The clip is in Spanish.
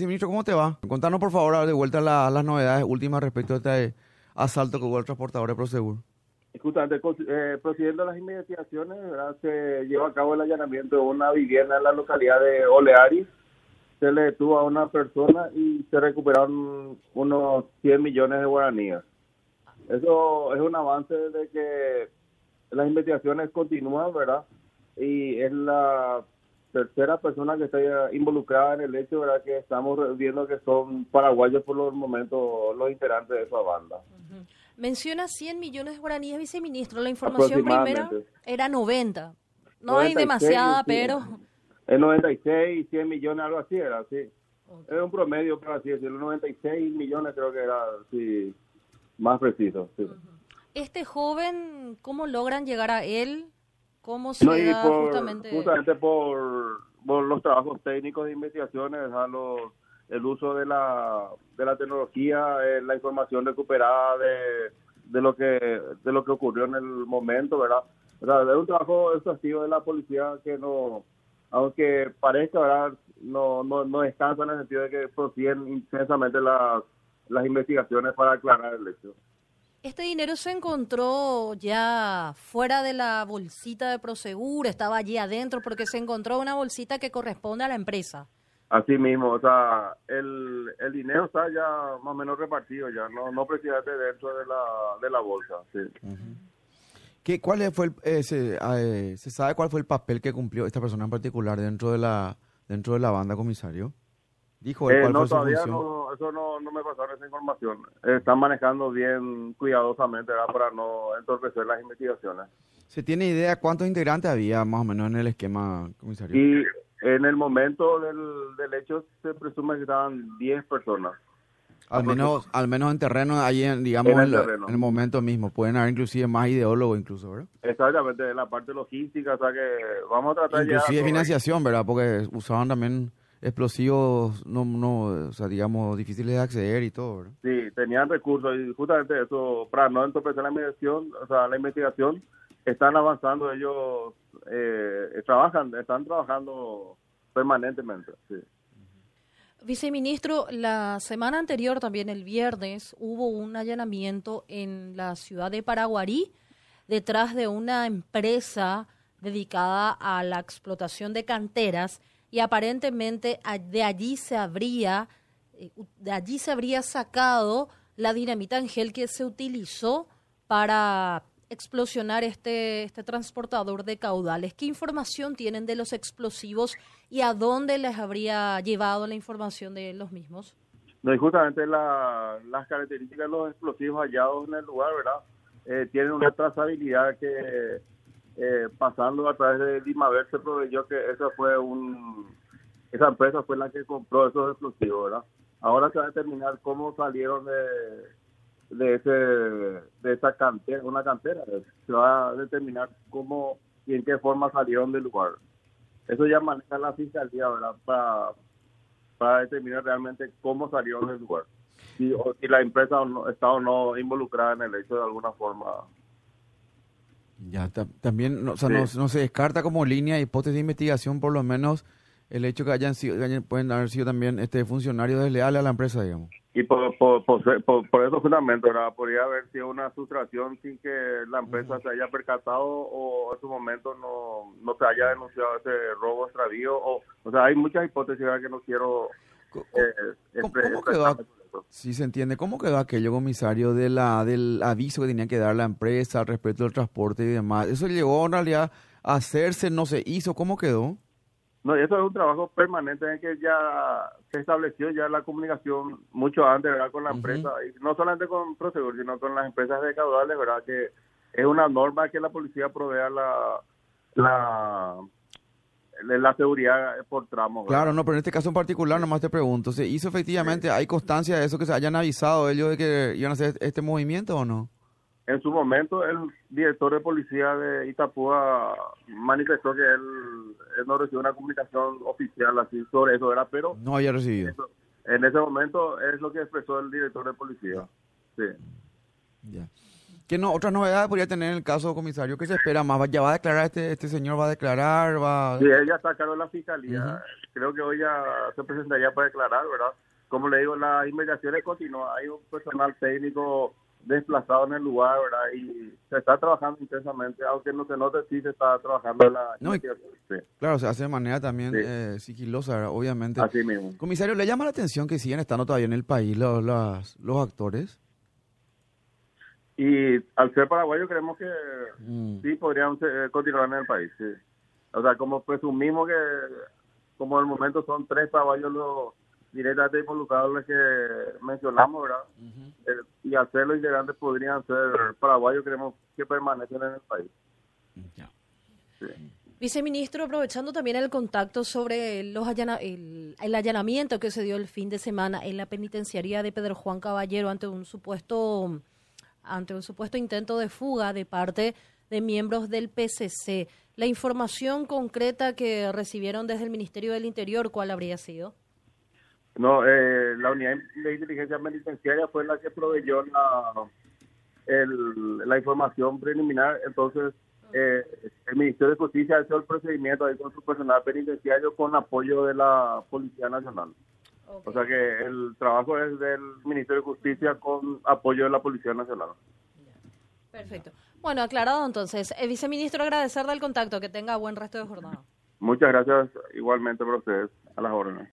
Ministro, ¿cómo te va? Contanos por favor de vuelta la- las novedades últimas respecto a este asalto que hubo al transportador de Prosegur. Justamente, eh, procediendo a las investigaciones, ¿verdad? se llevó a cabo el allanamiento de una vivienda en la localidad de Olearis. Se le detuvo a una persona y se recuperaron unos 100 millones de guaraníes. Eso es un avance de que las investigaciones continúan, ¿verdad? Y es la tercera persona que está involucrada en el hecho, ¿verdad? Que estamos viendo que son paraguayos por los momentos los integrantes de esa banda. Menciona 100 millones de guaraníes, viceministro. La información primera era 90. No hay 96, demasiada, sí. pero... El 96, 100 millones, algo así era, sí. Era un promedio, pero así decirlo. 96 millones creo que era, sí, más preciso. Sí. Este joven, ¿cómo logran llegar a él? ¿Cómo se No, da por, justamente...? justamente por, por los trabajos técnicos de investigaciones, el uso de la, de la tecnología, eh, la información recuperada de, de lo que de lo que ocurrió en el momento, ¿verdad? Es un trabajo exhaustivo de la policía que no, aunque parezca, ¿verdad? No, no, no descansa en el sentido de que prosiguen intensamente las, las investigaciones para aclarar el hecho. Este dinero se encontró ya fuera de la bolsita de Prosegur, estaba allí adentro porque se encontró una bolsita que corresponde a la empresa. Así mismo, o sea, el, el dinero está ya más o menos repartido ya, no, no precisamente dentro de la, de la bolsa. Sí. ¿Qué, ¿Cuál fue el, eh, se, eh, se sabe cuál fue el papel que cumplió esta persona en particular dentro de la dentro de la banda, comisario? Dijo él Eh, cuál no, fue su todavía función. no, eso no, no me pasaron esa información. Están manejando bien cuidadosamente ¿verdad? para no entorpecer las investigaciones. ¿Se tiene idea cuántos integrantes había más o menos en el esquema, comisario? Y en el momento del, del hecho se presume que estaban 10 personas. al menos al menos en terreno, ahí en, digamos, En el en, la- terreno. en el momento mismo. Pueden haber inclusive más ideólogos incluso, ¿verdad? Exactamente, la parte logística, o sea que vamos a tratar ya... Inclusive financiación, ¿verdad? Porque usaban también explosivos, no, no, o sea, digamos, difíciles de acceder y todo, ¿verdad? Sí, tenían recursos y justamente eso, para no entorpecer la investigación, o sea, la investigación, están avanzando, ellos eh, trabajan, están trabajando permanentemente. Sí. Viceministro, la semana anterior, también el viernes, hubo un allanamiento en la ciudad de Paraguarí detrás de una empresa dedicada a la explotación de canteras y aparentemente de allí se habría eh, de allí se habría sacado la dinamita en gel que se utilizó para explosionar este, este transportador de caudales. ¿Qué información tienen de los explosivos y a dónde les habría llevado la información de los mismos? No, y justamente la- las características de los explosivos hallados en el lugar, ¿verdad? Eh, tienen una trazabilidad que eh, pasando a través de Dimaver se proveyó que esa fue un esa empresa fue la que compró esos explosivos. Ahora se va a determinar cómo salieron de de ese de esa cantera, una cantera, se va a determinar cómo y en qué forma salieron del lugar. Eso ya maneja la fiscalía. Para para determinar realmente cómo salieron del lugar. Si, o si la empresa o está o no involucrada en el hecho de alguna forma. Ya, ta- también, no, o sea, Sí. no, no se descarta como línea de hipótesis de investigación, por lo menos, el hecho que hayan sido, hayan- pueden haber sido también este funcionarios desleales a la empresa, digamos. Y por, por, por, por, por esos fundamentos, ¿verdad? podría haber sido una sustracción sin que la empresa se haya percatado o en su momento no, no se haya denunciado ese robo extravío. O, o sea, hay muchas hipótesis ¿verdad? que no quiero... Co- eh, ¿Cómo- expre- cómo quedó? Si se entiende, ¿cómo quedó aquello, comisario, de la, del aviso que tenía que dar la empresa al respecto del transporte y demás? ¿Eso llegó en realidad a hacerse, no se hizo? ¿Cómo quedó? No, y eso es un trabajo permanente en el que ya se estableció ya la comunicación mucho antes, ¿verdad? Con la empresa, y no solamente con Prosegur, sino con las empresas de caudales, ¿verdad? Que es una norma que la policía provea la la, la seguridad por tramos. ¿verdad? Claro, no, pero en este caso en particular, nomás te pregunto, ¿se hizo efectivamente, hay constancia de eso, que se hayan avisado ellos de que iban a hacer este movimiento o no? En su momento, el director de policía de Itapúa manifestó que él, él no recibió una comunicación oficial así sobre eso, ¿verdad? Pero No había recibido. eso- en ese momento es lo que expresó el director de policía. Sí. Ya. ¿Qué no, otras novedades podría tener en el caso, comisario? ¿Qué se espera más? ¿Ya va a declarar este, este señor? ¿Va a declarar? Va... Sí, ella está a cargo de la fiscalía. Creo que hoy ya se presentaría para declarar, ¿verdad? Como le digo, las investigaciones continúan. Hay un personal técnico desplazado en el lugar, ¿verdad? Y se está trabajando intensamente, aunque no se note, sí se está trabajando la No, y- investigación. Sí, Claro, se hace de manera también Sí. eh, sigilosa, ¿verdad? obviamente. así mismo. Comisario, ¿le llama la atención que siguen estando todavía en el país los, las- los actores? Y al ser paraguayo creemos que Mm. sí podrían eh, continuar en el país, sí. O sea, como presumimos que como en el momento son tres paraguayos los directamente involucrados los que mencionamos, ¿verdad? Eh, y al ser los integrantes podrían ser paraguayos, creemos que permanecen en el país. Ya. Viceministro, aprovechando también el contacto sobre los allana- el, el allanamiento que se dio el fin de semana en la penitenciaría de Pedro Juan Caballero ante un supuesto ante un supuesto intento de fuga de parte de miembros del PCC. La información concreta que recibieron desde el Ministerio del Interior, ¿cuál habría sido? No, eh, la unidad de inteligencia penitenciaria fue la que proveyó la, información preliminar. Entonces, eh, el Ministerio de Justicia ha hecho el procedimiento ahí con su personal penitenciario con apoyo de la Policía Nacional. O sea que el trabajo es del Ministerio de Justicia con apoyo de la Policía Nacional. Perfecto. Bueno, aclarado entonces. Eh, viceministro, agradecerle el contacto. Que tenga buen resto de jornada. Muchas gracias igualmente para ustedes. A las órdenes.